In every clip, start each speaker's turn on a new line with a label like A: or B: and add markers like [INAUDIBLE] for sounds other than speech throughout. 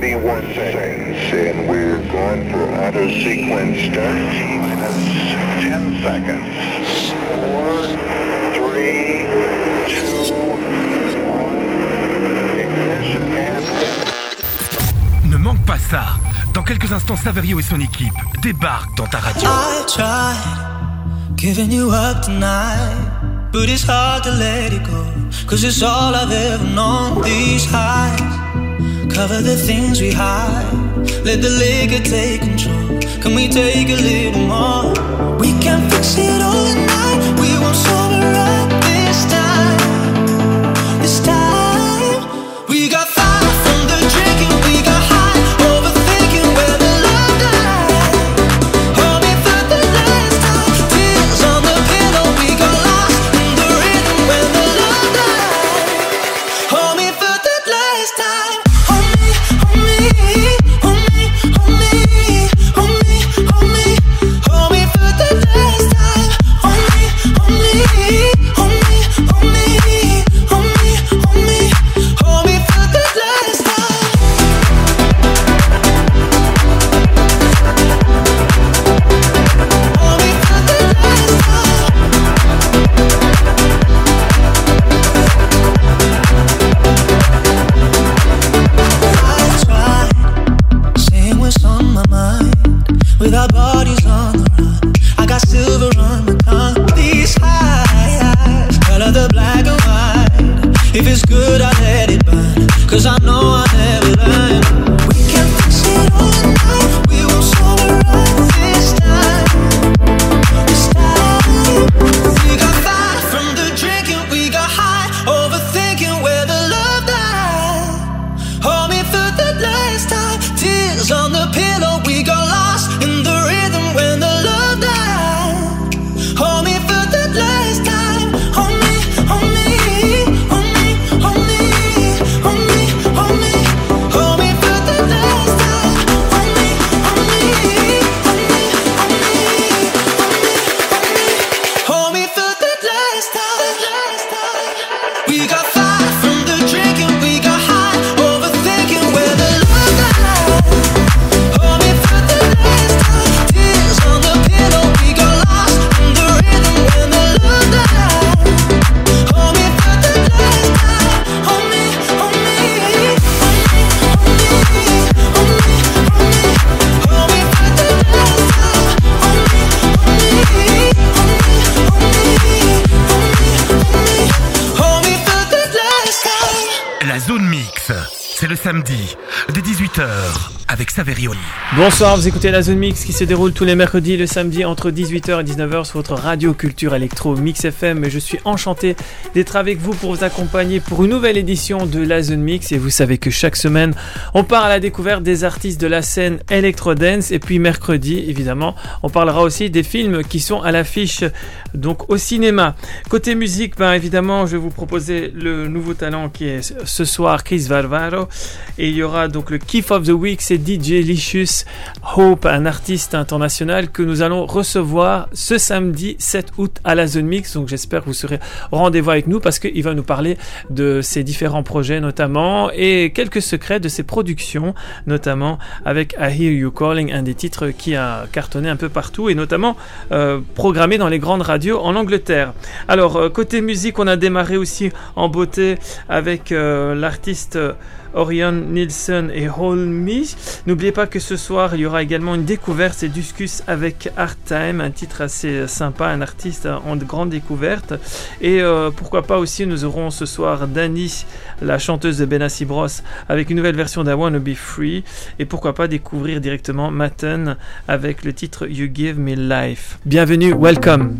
A: 31 seconds, and we're going for auto sequence start. Minus 10 seconds. 4, 3, 2, 1. Ignition and...
B: Ne manque pas ça. Dans quelques instants, Saverio et son équipe débarquent dans ta radio.
C: I tried giving you up tonight, but it's hard to let it go. Cause it's all I've ever known. These highs cover the things we hide. Let the liquor take control. Can we take a little more? We can fix it
D: Bonsoir, vous écoutez la zone mix qui se déroule tous les mercredis et le samedi entre 18h et 19h sur votre radio culture électro Mix FM. Et je suis enchanté d'être avec vous pour vous accompagner pour une nouvelle édition de la zone mix. Et vous savez que chaque semaine, on part à la découverte des artistes de la scène électro dance. Et puis mercredi, évidemment, on parlera aussi des films qui sont à l'affiche donc au cinéma. Côté musique, ben évidemment, je vais vous proposer le nouveau talent qui est ce soir Chris Varvaro. Et il y aura donc le Kiff of the Week, c'est DJ Licious Hope, un artiste international que nous allons recevoir ce samedi 7 août à la Zone Mix. Donc j'espère que vous serez au rendez-vous avec nous parce qu'il va nous parler de ses différents projets notamment et quelques secrets de ses productions, notamment avec I Hear You Calling, un des titres qui a cartonné un peu partout et notamment euh, programmé dans les grandes radios en Angleterre. Alors euh, côté musique, on a démarré aussi en beauté avec euh, l'artiste Orion Nielsen et Hold Me. N'oubliez pas que ce soir, il y aura également une découverte, c'est Discus avec Art Time, un titre assez sympa, un artiste en grande découverte. Et euh, pourquoi pas aussi, nous aurons ce soir Dani, la chanteuse de Benassi Bros, avec une nouvelle version d'I Wanna Be Free. Et pourquoi pas découvrir directement Matten avec le titre You Give Me Life. Bienvenue, welcome.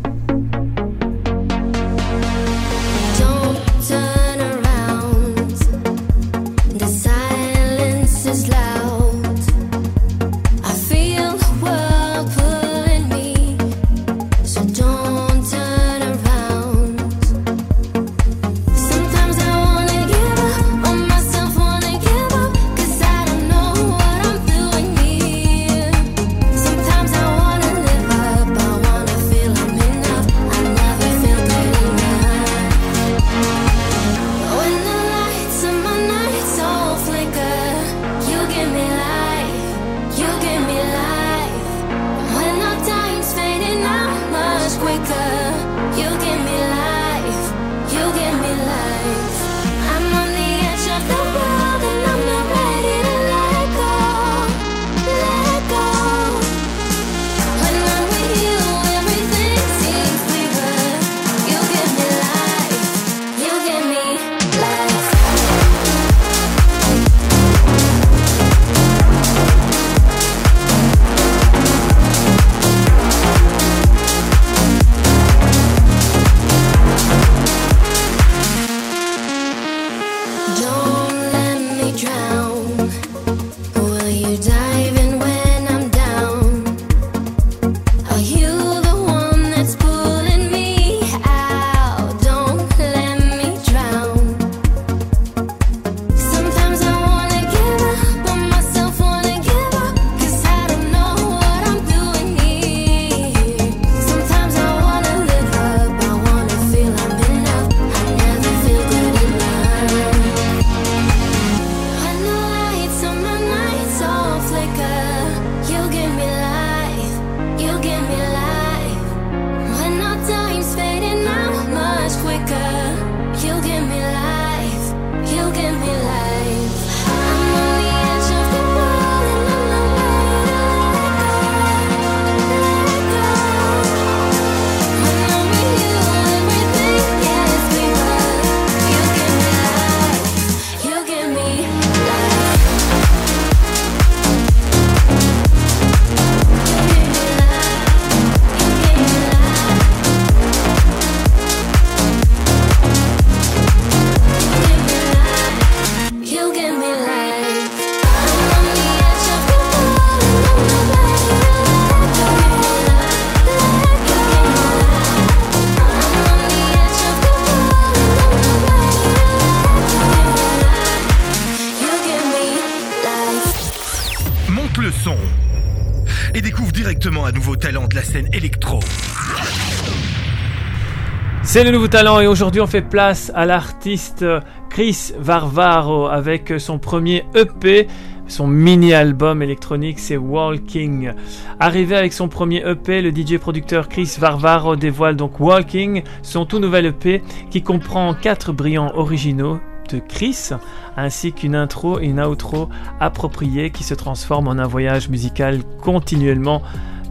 B: Le nouveau talent
D: et aujourd'hui on fait place à l'artiste Chris Varvaro avec son premier EP. Son mini-album électronique, c'est Walking. Arrivé avec son premier EP, le DJ producteur Chris Varvaro dévoile donc Walking, son tout nouvel EP qui comprend quatre brillants originaux de Chris, ainsi qu'une intro et une outro appropriée qui se transforment en un voyage musical continuellement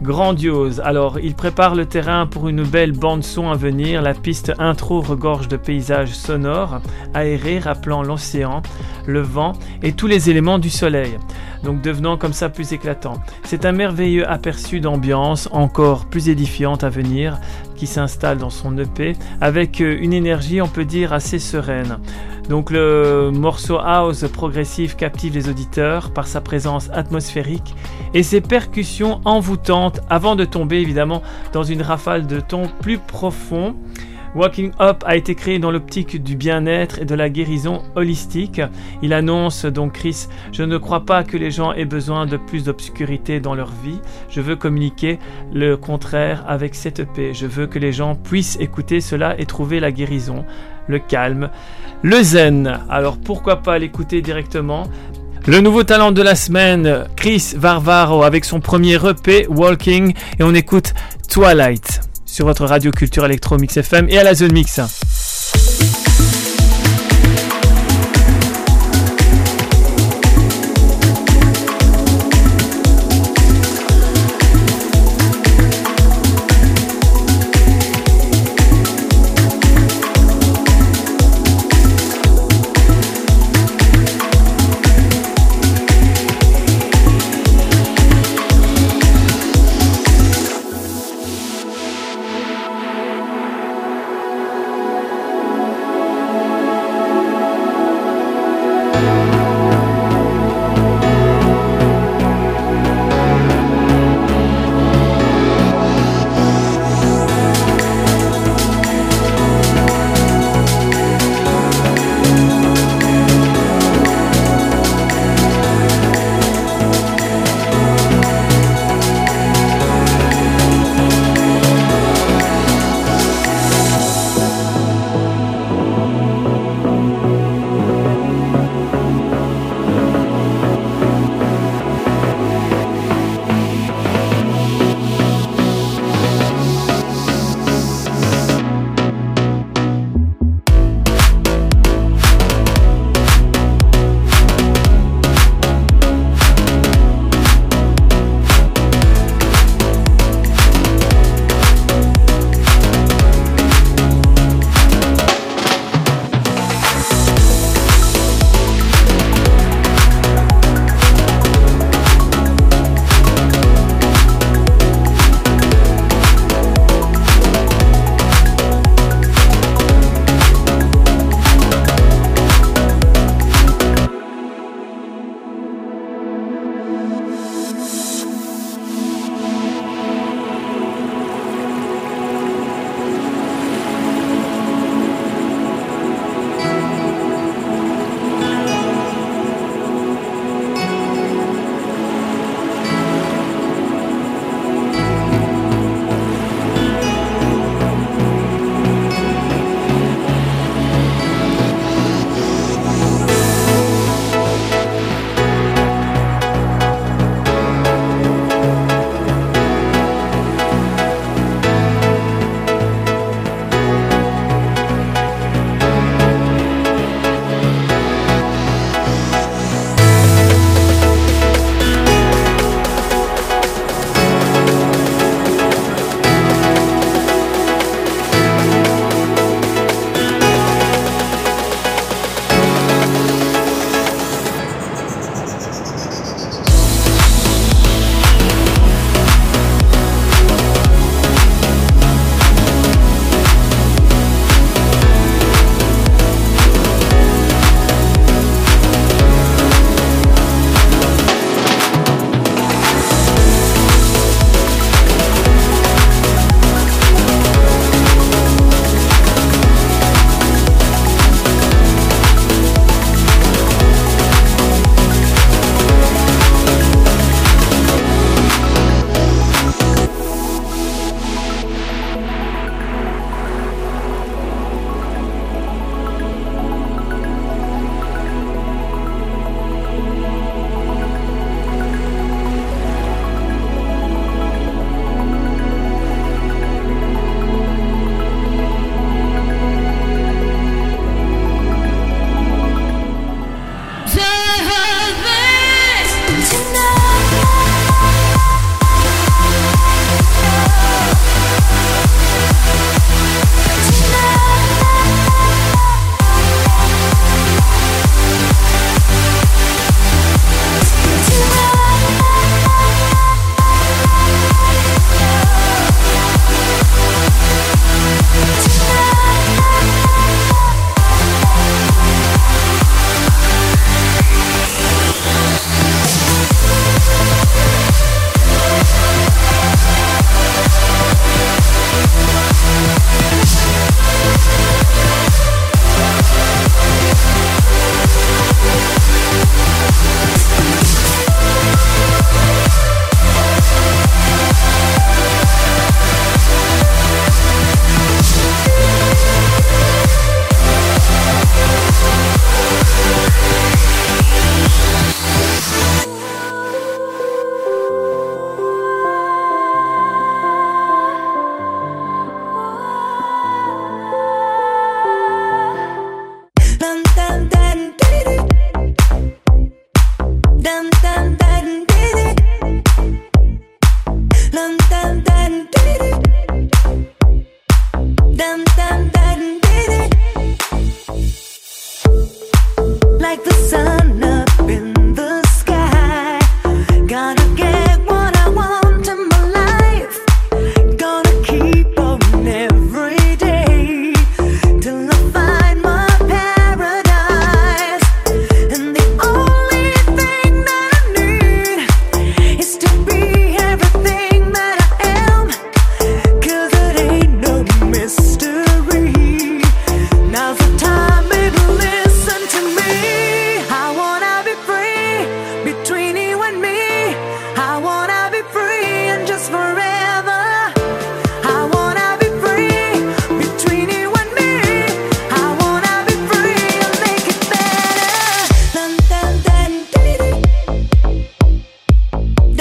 D: grandiose. Alors, il prépare le terrain pour une belle bande son à venir. La piste intro regorge de paysages sonores, aérés, rappelant l'océan, le vent et tous les éléments du soleil. Donc, devenant comme ça plus éclatant. C'est un merveilleux aperçu d'ambiance, encore plus édifiante à venir, qui s'installe dans son EP avec euh, une énergie, on peut dire, assez sereine. Donc le morceau house progressif captive les auditeurs par sa présence atmosphérique et ses percussions envoûtantes avant de tomber évidemment dans une rafale de tons plus profonds. Walking Up a été créé dans l'optique du bien-être et de la guérison holistique. Il annonce donc Chris, je ne crois pas que les gens aient besoin de plus d'obscurité dans leur vie. Je veux communiquer le contraire avec cette EP. Je veux que les gens puissent écouter cela et trouver la guérison, le calme, le zen. Alors pourquoi pas l'écouter directement? Le nouveau talent de la semaine, Chris Varvaro avec son premier EP Walking et on écoute Twilight sur votre radio culture électro Mix FM et à la zone mix.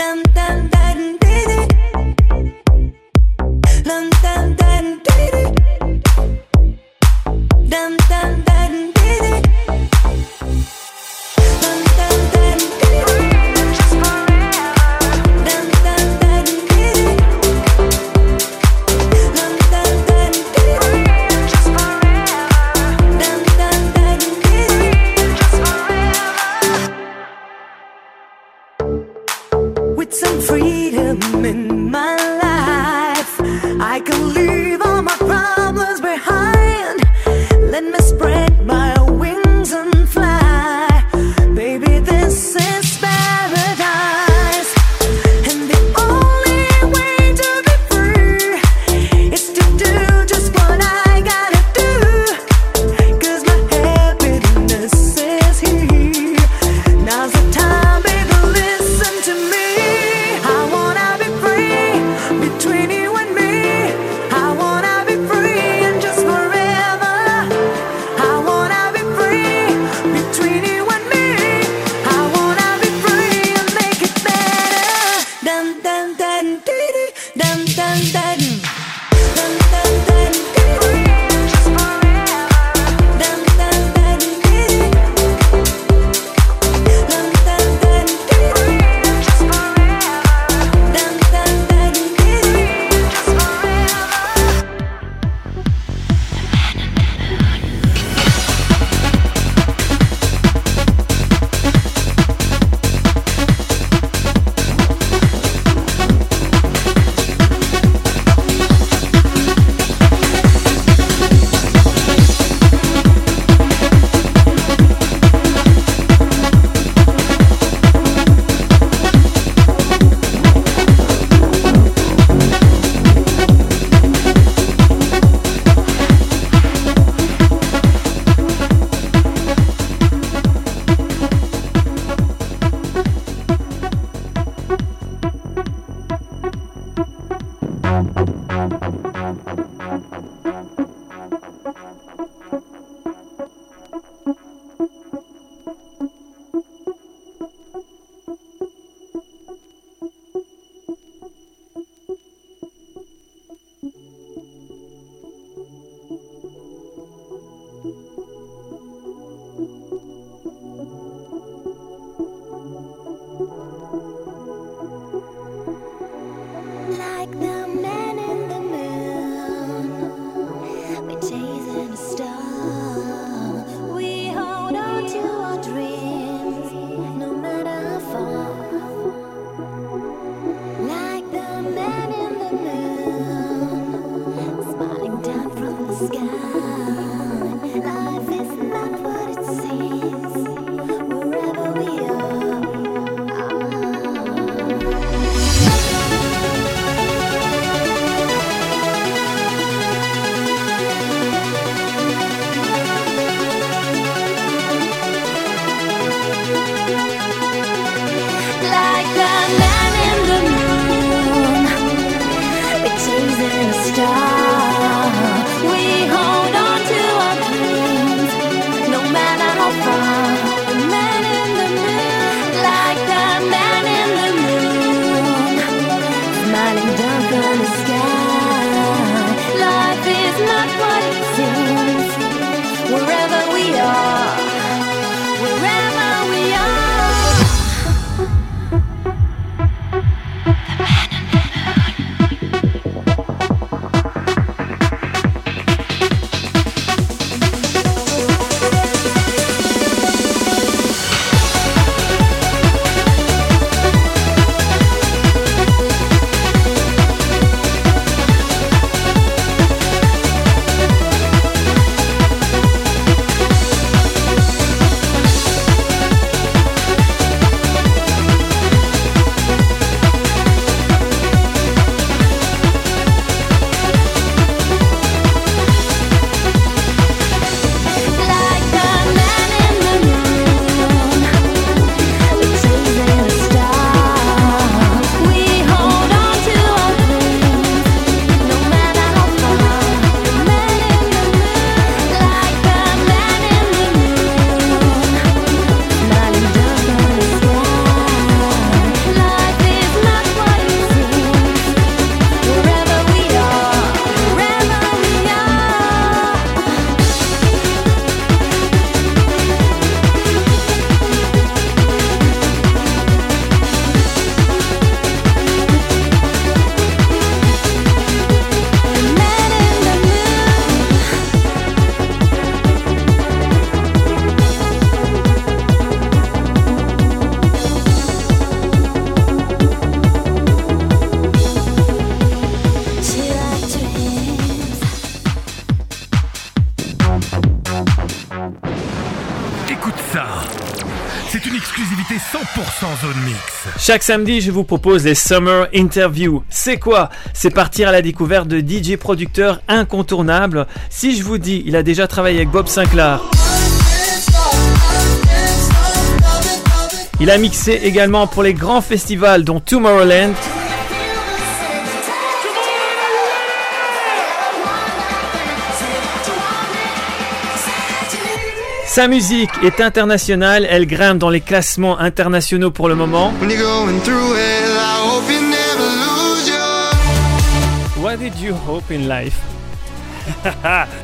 E: Dun dun dun dee
F: c'est une exclusivité 100% zone mix.
D: Chaque samedi, je vous propose les Summer Interviews. C'est quoi? C'est partir à la découverte de DJ producteurs incontournables. Si je vous dis, il a déjà travaillé avec Bob Sinclair. Il a mixé également pour les grands festivals dont Tomorrowland. Sa musique est internationale, elle grimpe dans les classements internationaux pour le moment. What did you hope in life? [LAUGHS]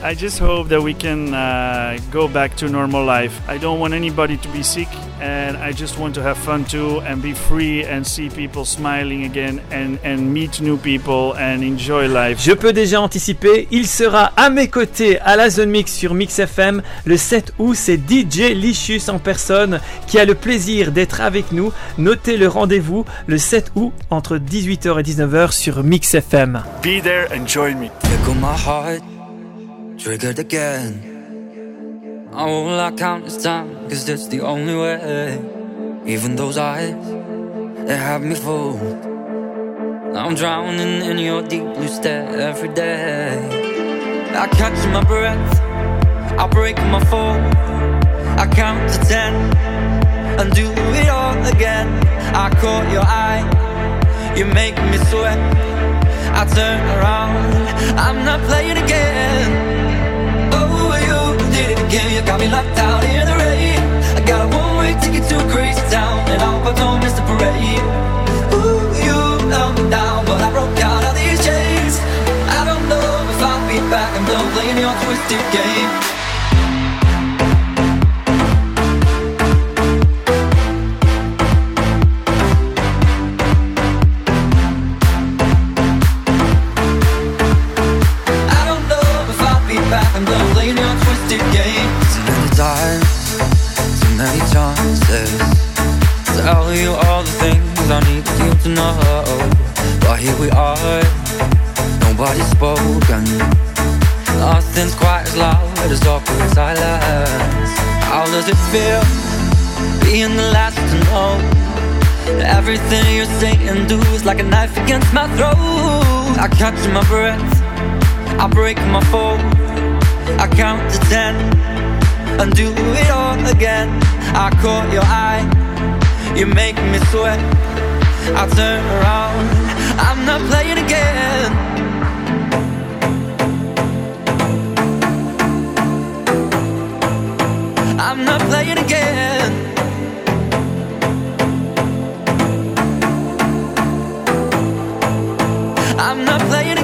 G: I just hope that we can uh, go back to normal life. I don't want anybody to be sick, and I just want to have fun too and be free and see people smiling again and, and meet new people and enjoy life.
D: Je peux déjà anticiper, il sera à mes côtés à la Zone Mix sur Mix FM le 7 août. C'est DJ Lichus en personne qui a le plaisir d'être avec nous. Notez le rendez-vous le 7 août entre 18h et 19h sur Mix FM.
G: Be there and join me.
H: Tickle my heart, triggered again. All I count is time, cause that's the only way. Even those eyes, they have me fooled. I'm drowning in your deep blue stare every day. I catch my breath, I break my fall. I count to ten and do it all again. I caught your eye, you make me sweat. I turn around, I'm not playing again. Got me locked out in the rain. I got a one way ticket to crazy town, and I hope I don't miss the parade. Ooh, you held me down, but I broke out of these chains. I don't know if I'll be back, I'm done playing your twisted game. Everything you say and do is like a knife against my throat. I catch my breath. I break my fall. I count to ten and do it all again. I caught your eye, you make me sweat. I turn around, I'm not playing again. I'm not playing again. Not playing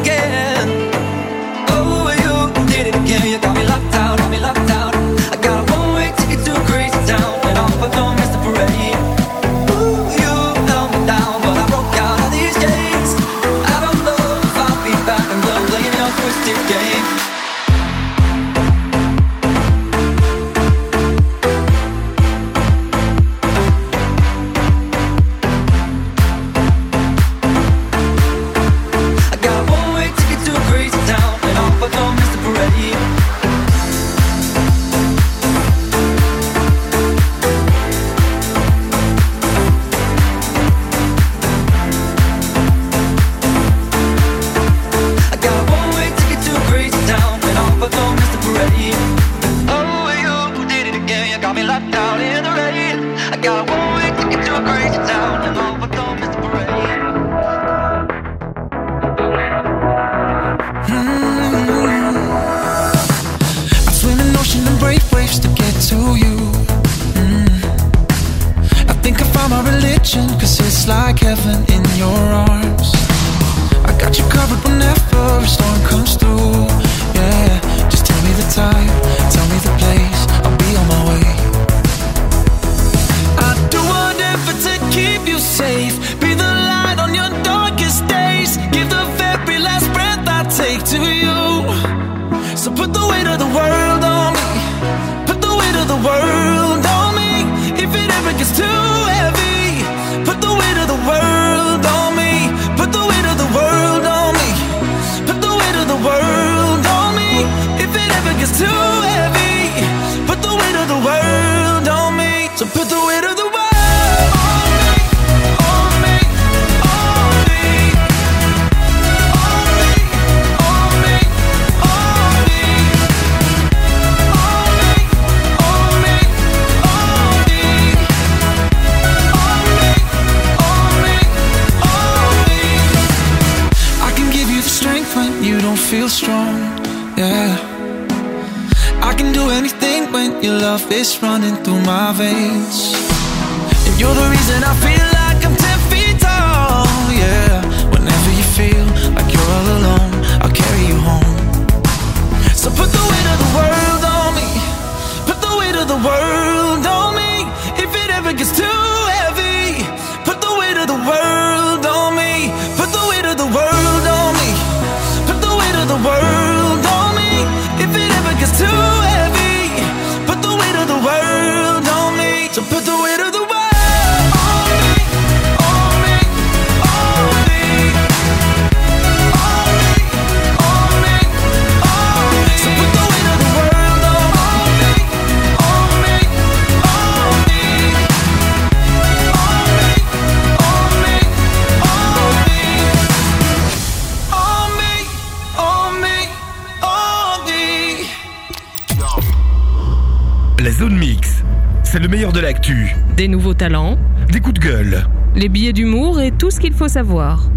B: l'actu,
I: Des nouveaux talents,
B: des coups de gueule,
I: les billets d'humour et tout ce qu'il faut savoir.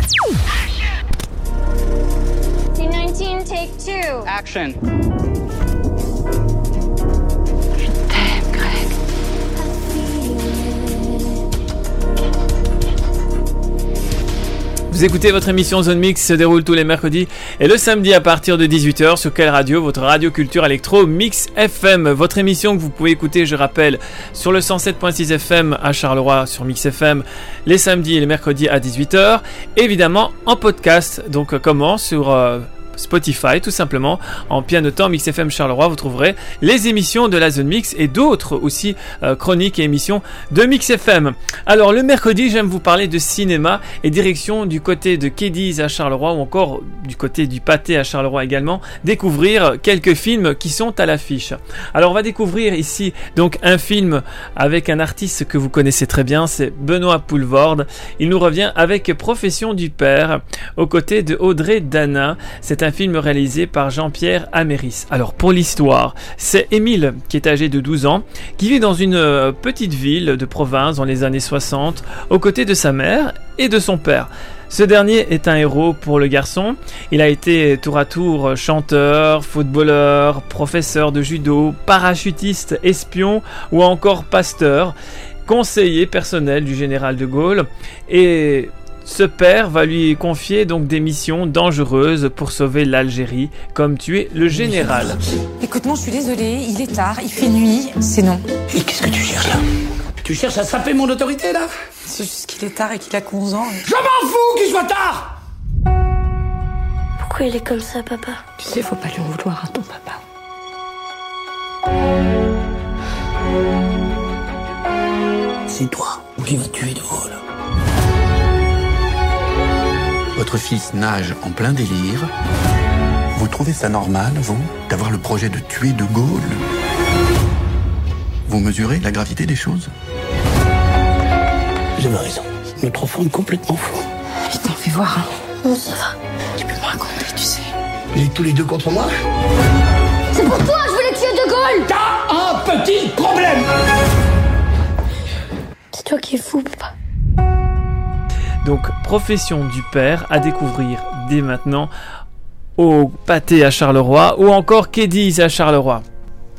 F: Team 19, take two.
C: Action.
D: Écoutez votre émission Zone Mix se déroule tous les mercredis et le samedi à partir de 18h sur quelle radio? Votre radio culture électro Mix FM. Votre émission que vous pouvez écouter, je rappelle, sur le 107.6 FM à Charleroi sur Mix FM les samedis et les mercredis à 18h. Évidemment en podcast, donc euh, comment? Sur euh, Spotify tout simplement. En pianotant Mix FM Charleroi, vous trouverez les émissions de la Zone Mix et d'autres aussi euh, chroniques et émissions de Mix FM. Alors le mercredi, j'aime vous parler de cinéma et direction du côté de Kedis à Charleroi ou encore du côté du Pâté à Charleroi également, découvrir quelques films qui sont à l'affiche. Alors on va découvrir ici donc un film avec un artiste que vous connaissez très bien, c'est Benoît Poulvorde. Il nous revient avec Profession du père aux côtés de Audrey Dana. Un film réalisé par Jean-Pierre Améris. Alors pour l'histoire, c'est Émile qui est âgé de 12 ans, qui vit dans une euh, petite ville de province dans les années 60, aux côtés de sa mère et de son père. Ce dernier est un héros pour le garçon. Il a été tour à tour chanteur, footballeur, professeur de judo, parachutiste, espion ou encore pasteur, conseiller personnel du général de Gaulle et ce père va lui confier donc des missions dangereuses pour sauver l'Algérie, comme tuer le général.
J: Écoute, moi je suis désolée, il est tard, il fait nuit, c'est non.
C: Et qu'est-ce que tu cherches là? Tu cherches à saper mon autorité là?
J: C'est juste qu'il est tard et qu'il a 11 ans.
C: Je m'en fous qu'il soit tard
F: Pourquoi il est comme ça, papa?
J: Tu sais, faut pas lui en vouloir à ton papa.
C: C'est toi qui vas tuer de Gaulle.
K: Votre fils nage en plein délire. Vous trouvez ça normal, vous, d'avoir le projet de tuer De Gaulle? Vous mesurez la gravité des choses?
C: Vous avez raison. Notre enfant est complètement fou.
J: Putain, fais voir. Hein.
F: Non, ça va.
J: Tu peux me raconter, tu sais.
C: Vous êtes tous les deux contre moi?
F: C'est pour toi, je voulais tuer De Gaulle
C: T'as un petit problème
F: C'est toi qui es fou, papa.
D: Donc Profession du père à découvrir dès maintenant au pâté à Charleroi ou encore Kedis à Charleroi.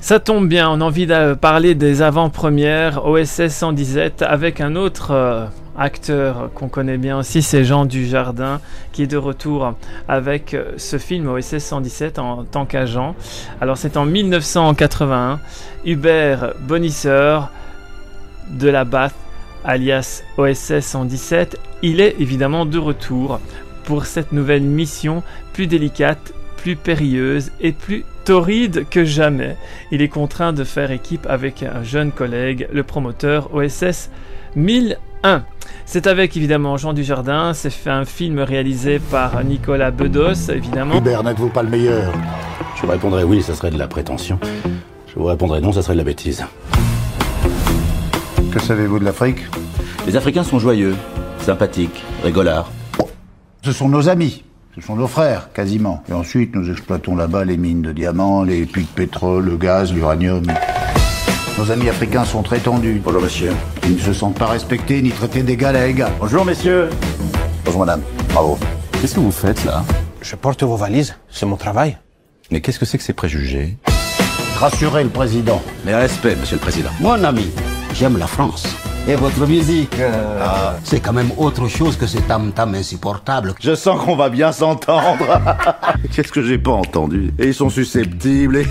D: Ça tombe bien, on a envie de parler des avant-premières OSS 117 avec un autre euh, acteur qu'on connaît bien aussi, c'est Jean Dujardin qui est de retour avec euh, ce film OSS 117 en tant qu'agent. Alors c'est en 1981, Hubert Bonisseur de la Bath alias OSS 117, il est évidemment de retour pour cette nouvelle mission plus délicate, plus périlleuse et plus torride que jamais. Il est contraint de faire équipe avec un jeune collègue, le promoteur OSS 1001. C'est avec évidemment Jean Dujardin, c'est fait un film réalisé par Nicolas Bedos, évidemment.
L: Hubert, n'êtes-vous pas le meilleur? Je vous répondrai oui, ça serait de la prétention. Je vous répondrai non, ça serait de la bêtise.
M: Que savez-vous de l'Afrique
L: Les Africains sont joyeux, sympathiques, rigolards.
M: Ce sont nos amis. Ce sont nos frères, quasiment. Et ensuite, nous exploitons là-bas les mines de diamants, les puits de pétrole, le gaz, l'uranium. Nos amis africains sont très tendus.
L: Bonjour monsieur.
M: Ils ne se sentent pas respectés ni traités d'égal à égal.
L: Bonjour messieurs.
M: Bonjour madame. Bravo.
L: Qu'est-ce que vous faites là?
N: Je porte vos valises, c'est mon travail.
L: Mais qu'est-ce que c'est que ces préjugés?
M: Rassurez le président.
L: Mais respect, monsieur le président.
C: Mon ami, j'aime la France. Et votre musique, euh, c'est quand même autre chose que ces tam-tam insupportables.
L: Je sens qu'on va bien s'entendre. [LAUGHS] Qu'est-ce que j'ai pas entendu? Et ils sont susceptibles et...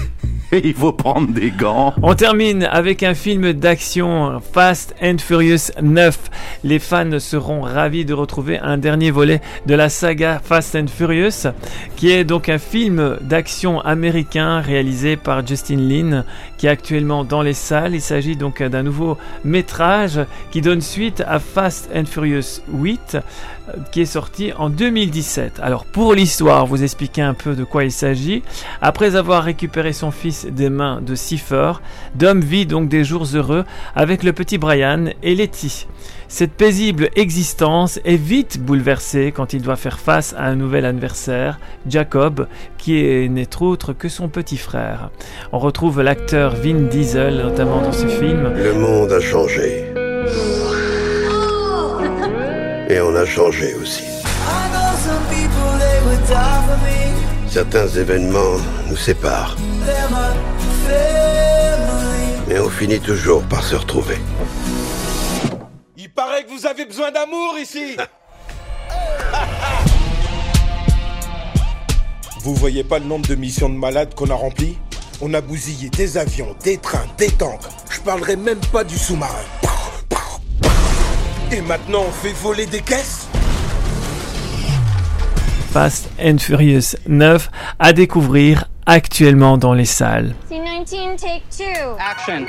L: [LAUGHS] il faut prendre des gants.
D: On termine avec un film d'action Fast and Furious 9. Les fans seront ravis de retrouver un dernier volet de la saga Fast and Furious, qui est donc un film d'action américain réalisé par Justin Lin, qui est actuellement dans les salles. Il s'agit donc d'un nouveau métrage qui donne suite à Fast and Furious 8 qui est sorti en 2017. Alors pour l'histoire, vous expliquer un peu de quoi il s'agit. Après avoir récupéré son fils des mains de Cipher, Dom vit donc des jours heureux avec le petit Brian et Letty. Cette paisible existence est vite bouleversée quand il doit faire face à un nouvel adversaire, Jacob, qui n'est autre que son petit frère. On retrouve l'acteur Vin Diesel notamment dans ce film.
O: Le monde a changé. Et on a changé aussi. Certains événements nous séparent. Mais on finit toujours par se retrouver.
P: Il paraît que vous avez besoin d'amour ici [LAUGHS] Vous voyez pas le nombre de missions de malades qu'on a remplies? On a bousillé des avions, des trains, des tanks. Je parlerai même pas du sous-marin. Et maintenant on fait voler des caisses
D: Fast and Furious 9 à découvrir actuellement dans les salles.
F: C19, take two.
Q: Action.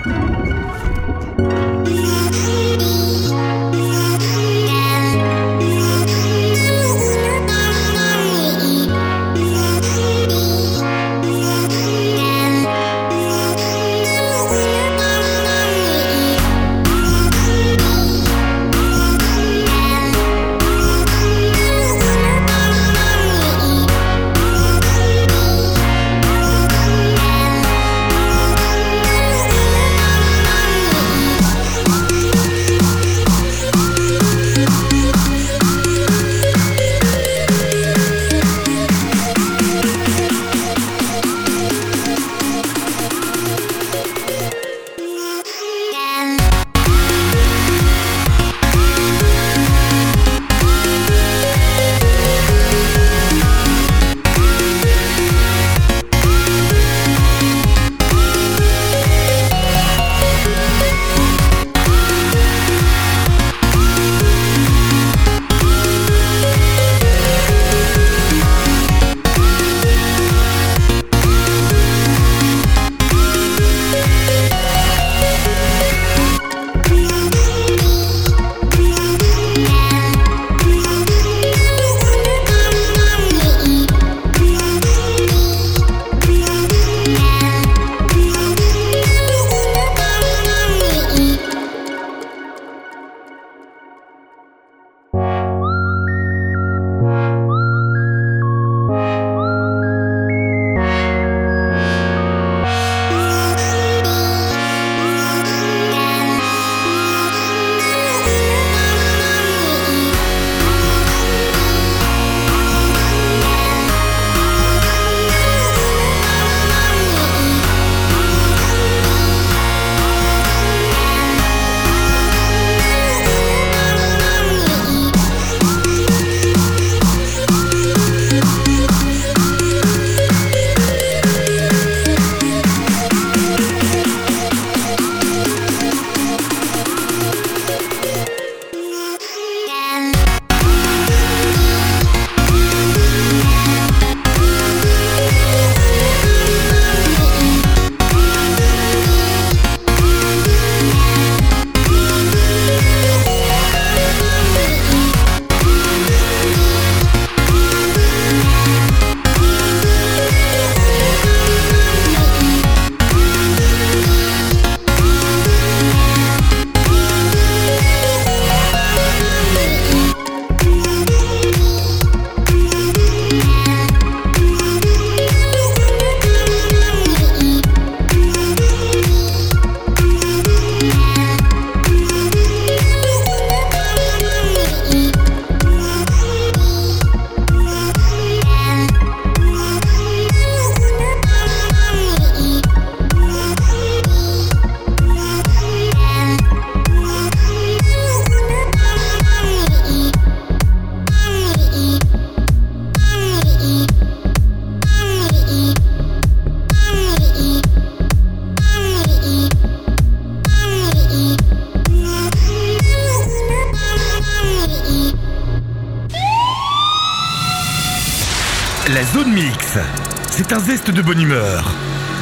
B: Bonne humeur,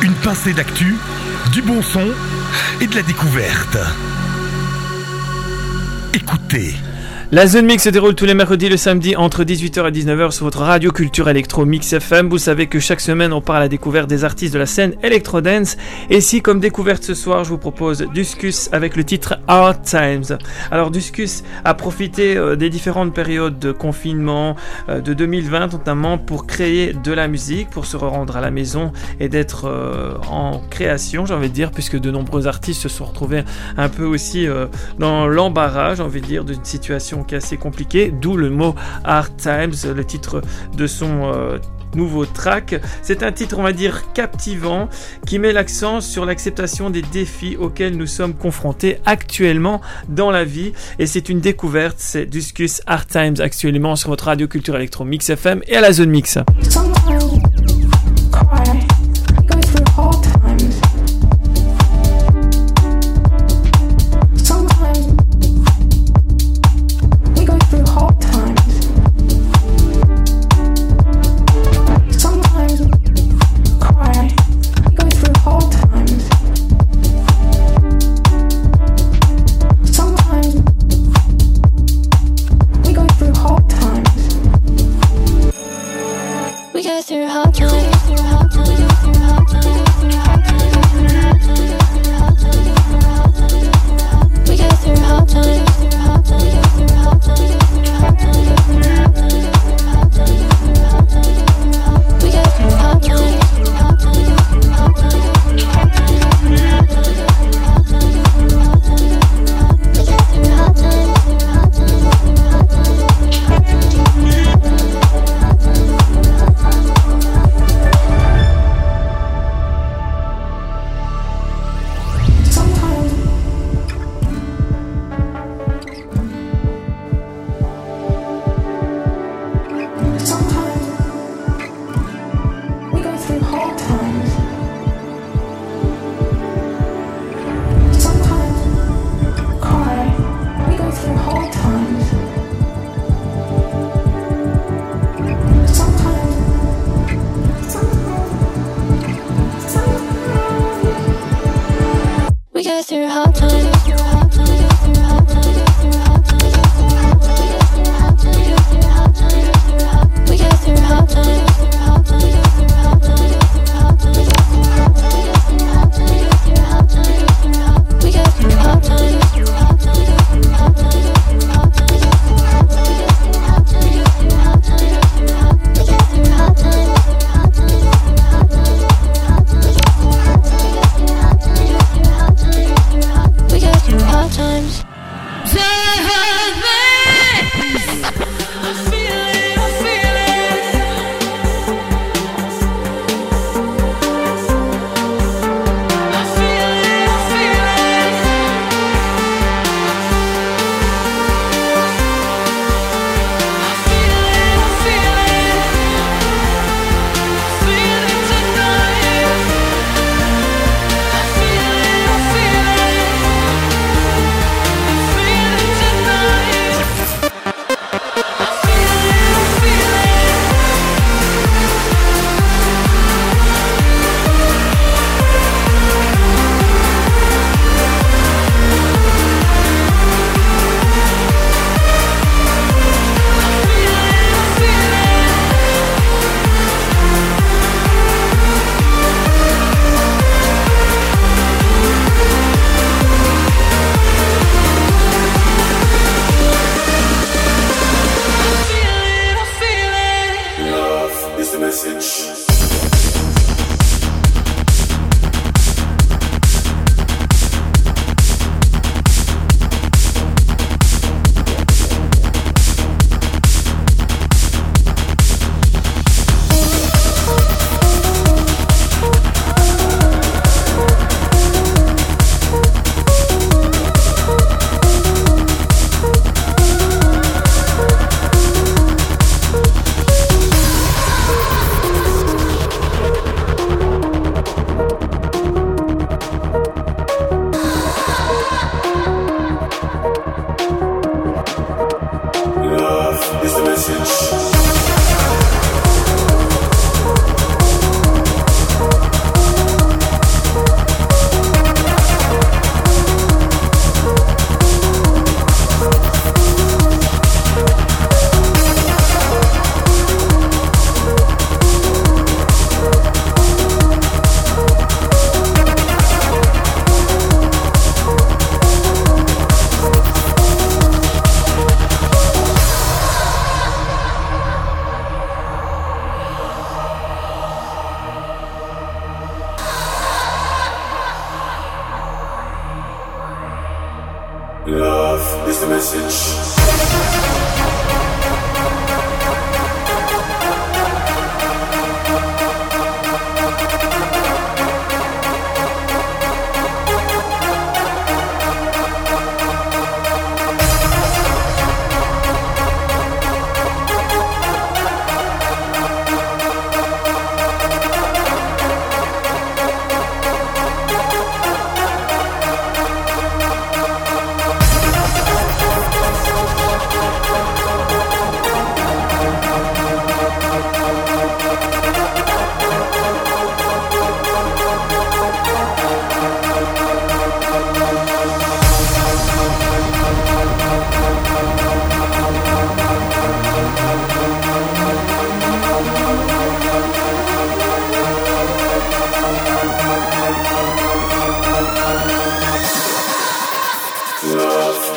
B: une pincée d'actu, du bon son et de la découverte.
D: La Zone Mix se déroule tous les mercredis le samedi entre 18h et 19h sur votre radio culture électro Mix FM. Vous savez que chaque semaine on part à la découverte des artistes de la scène Electro Dance. Et si comme découverte ce soir je vous propose Discus avec le titre Hard Times. Alors Discus a profité euh, des différentes périodes de confinement euh, de 2020 notamment pour créer de la musique, pour se rendre à la maison et d'être euh, en création j'ai envie de dire puisque de nombreux artistes se sont retrouvés un peu aussi dans l'embarras j'ai envie de dire d'une situation est assez compliquée, d'où le mot Hard Times, le titre de son euh, nouveau track. C'est un titre, on va dire, captivant, qui met l'accent sur l'acceptation des défis auxquels nous sommes confrontés actuellement dans la vie. Et c'est une découverte, c'est Discus Hard Times actuellement sur votre radio culture électro Mix FM et à la zone mix.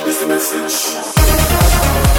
Q: Gift of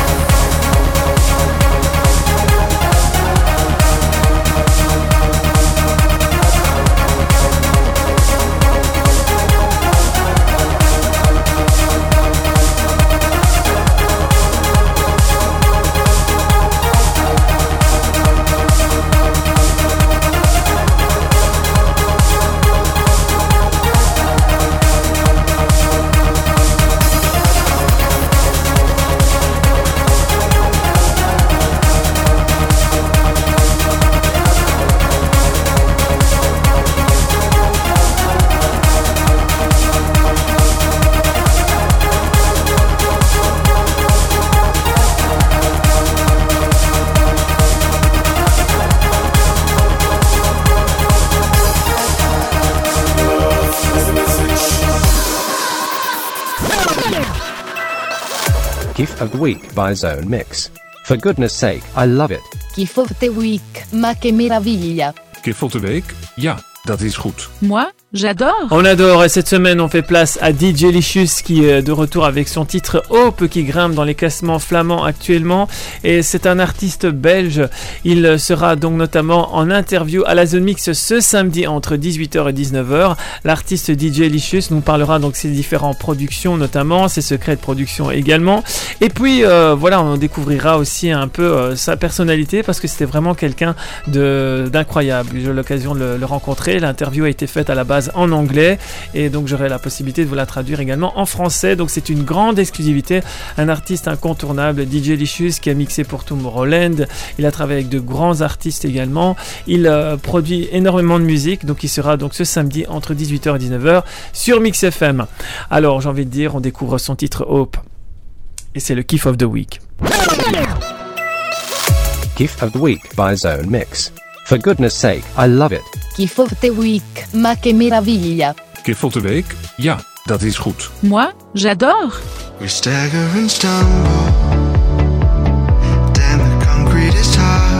Q: the Week by Zone Mix. For goodness sake, I love it.
R: Gift of the Week, ma che meraviglia.
S: Gift of the Week? Ja, dat is goed.
I: Moi, j'adore.
D: On adore et cette semaine on fait place à DJ Licious qui est de retour avec son titre Hope qui grimpe dans les classements flamands actuellement et c'est un artiste belge. Il sera donc notamment en interview à la Zone Mix ce samedi entre 18h et 19h. L'artiste DJ Licious nous parlera donc ses différentes productions notamment, ses secrets de production également. Et puis euh, voilà, on découvrira aussi un peu euh, sa personnalité parce que c'était vraiment quelqu'un d'incroyable. J'ai eu l'occasion de le rencontrer. L'interview a été faite à la base en anglais et donc j'aurai la possibilité de vous la traduire également en français. Donc c'est une grande exclusivité, un artiste incontournable, DJ Licious qui a mixé pour Tomorrowland. Il a travaillé avec de grands artistes également. Il euh, produit énormément de musique, donc il sera donc ce samedi entre 18h et 19h sur Mix FM. Alors j'ai envie de dire, on découvre son titre Hope et c'est le kiff of the week.
Q: Gift of the Week by Zone Mix. For goodness sake, I love it.
R: The Week, ma che meraviglia.
S: The Week? Ja, dat is goed.
I: Moi, j'adore.
T: We stagger and stumble. Damn, the concrete is hard.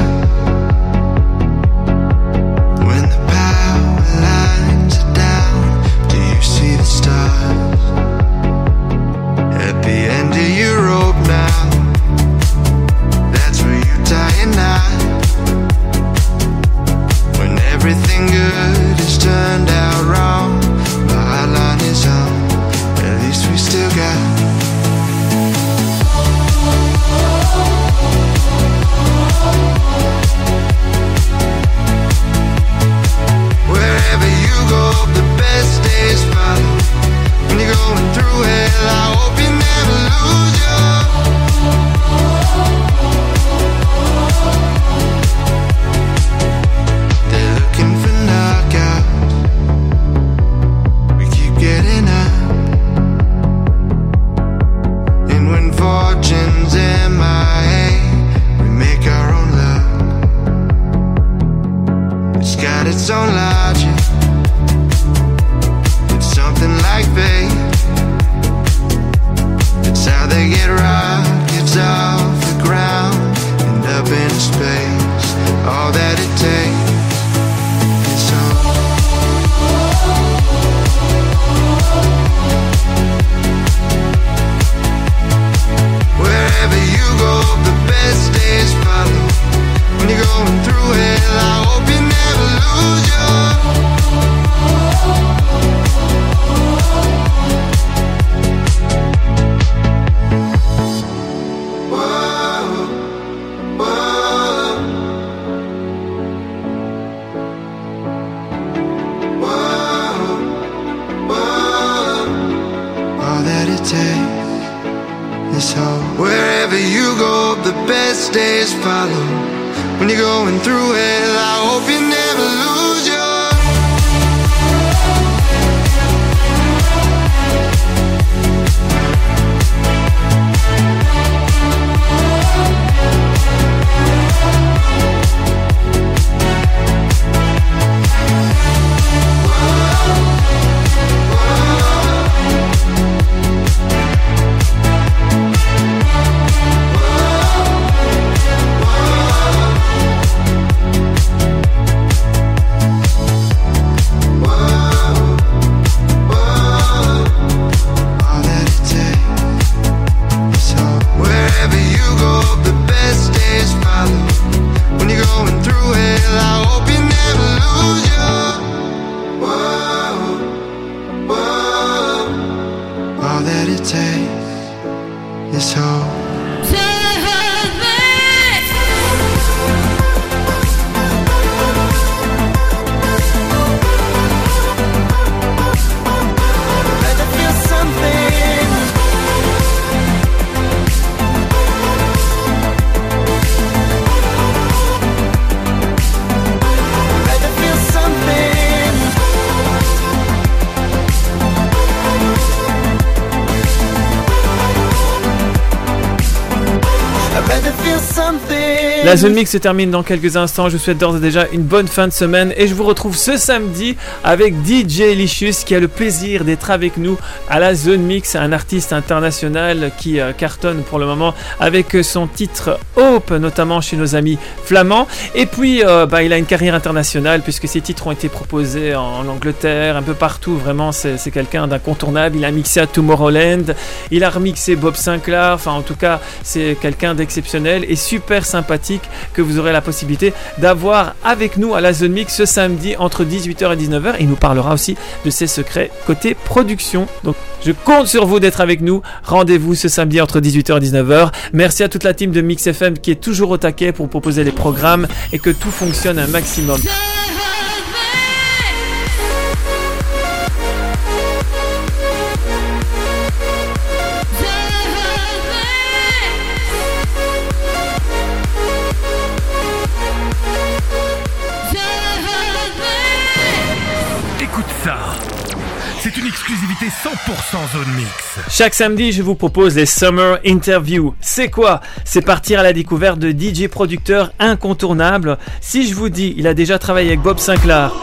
D: La zone mix se termine dans quelques instants. Je vous souhaite d'ores et déjà une bonne fin de semaine et je vous retrouve ce samedi avec DJ Licious qui a le plaisir d'être avec nous à la zone mix, un artiste international qui euh, cartonne pour le moment avec son titre Hope, notamment chez nos amis flamands. Et puis, euh, bah, il a une carrière internationale puisque ses titres ont été proposés en Angleterre, un peu partout. Vraiment, c'est c'est quelqu'un d'incontournable. Il a mixé à Tomorrowland, il a remixé Bob Sinclair. Enfin, en tout cas, c'est quelqu'un d'exceptionnel et super sympathique que vous aurez la possibilité d'avoir avec nous à la Zone Mix ce samedi entre 18h et 19h. Il nous parlera aussi de ses secrets côté production. Donc, je compte sur vous d'être avec nous. Rendez-vous ce samedi entre 18h et 19h. Merci à toute la team de Mix FM qui est toujours au taquet pour proposer les programmes et que tout fonctionne un maximum.
B: Une exclusivité 100% zone mix.
D: Chaque samedi, je vous propose les Summer Interviews. C'est quoi? C'est partir à la découverte de DJ producteurs incontournables. Si je vous dis, il a déjà travaillé avec Bob Sinclair.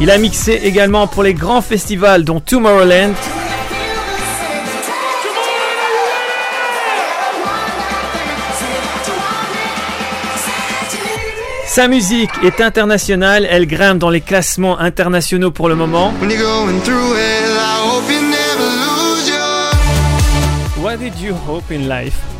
D: Il a mixé également pour les grands festivals dont Tomorrowland. Sa musique est internationale, elle grimpe dans les classements internationaux pour le moment. What did you hope in life?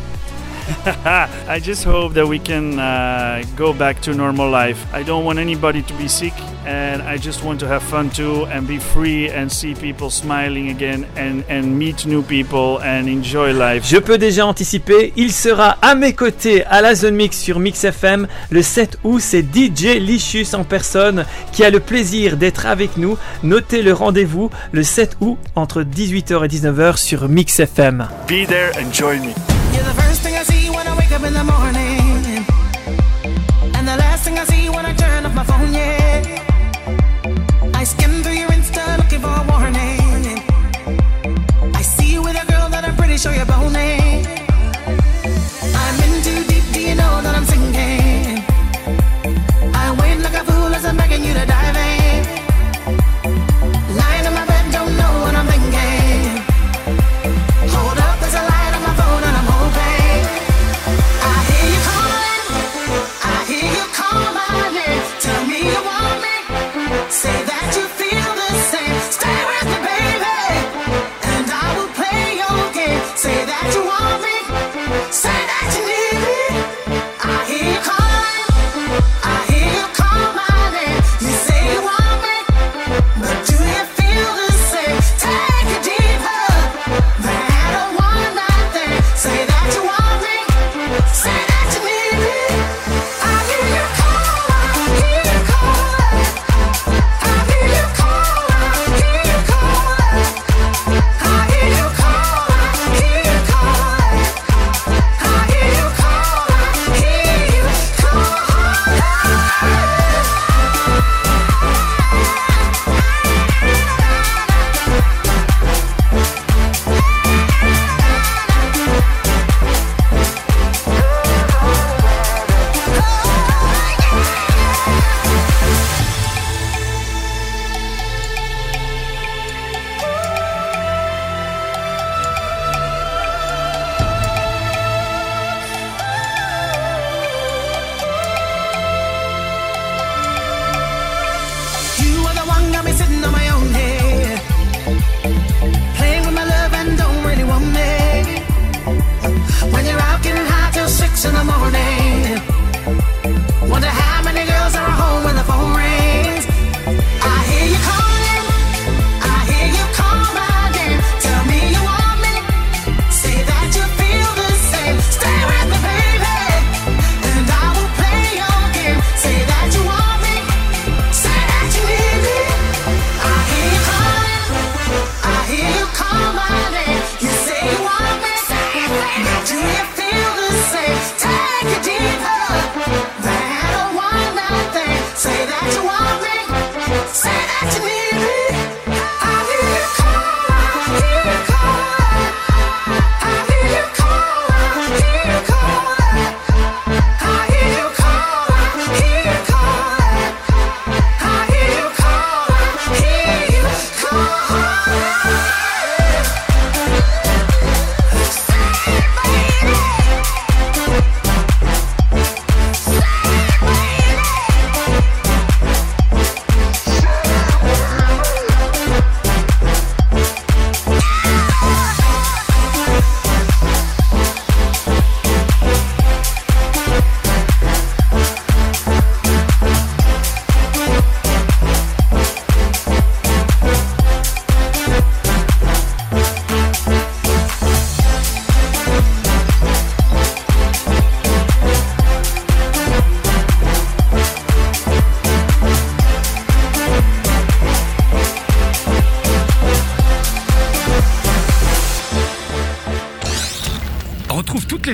D: [LAUGHS]
G: I just hope that we can uh, go back to normal life. I don't want anybody to be sick, and I just want to have fun too and be free and see people smiling again and, and meet new people and enjoy life.
D: Je peux déjà anticiper, il sera à mes côtés à la Zone Mix sur Mix FM le 7 août. C'est DJ Licious en personne qui a le plaisir d'être avec nous. Notez le rendez-vous le 7 août entre 18h et 19h sur Mix FM.
G: Be there and join me.
U: You're the first thing I see when I wake up in the morning. And the last thing I see when I turn off my phone, yeah. I skim through your Insta looking for a warning. I see you with a girl that I'm pretty sure you're boning.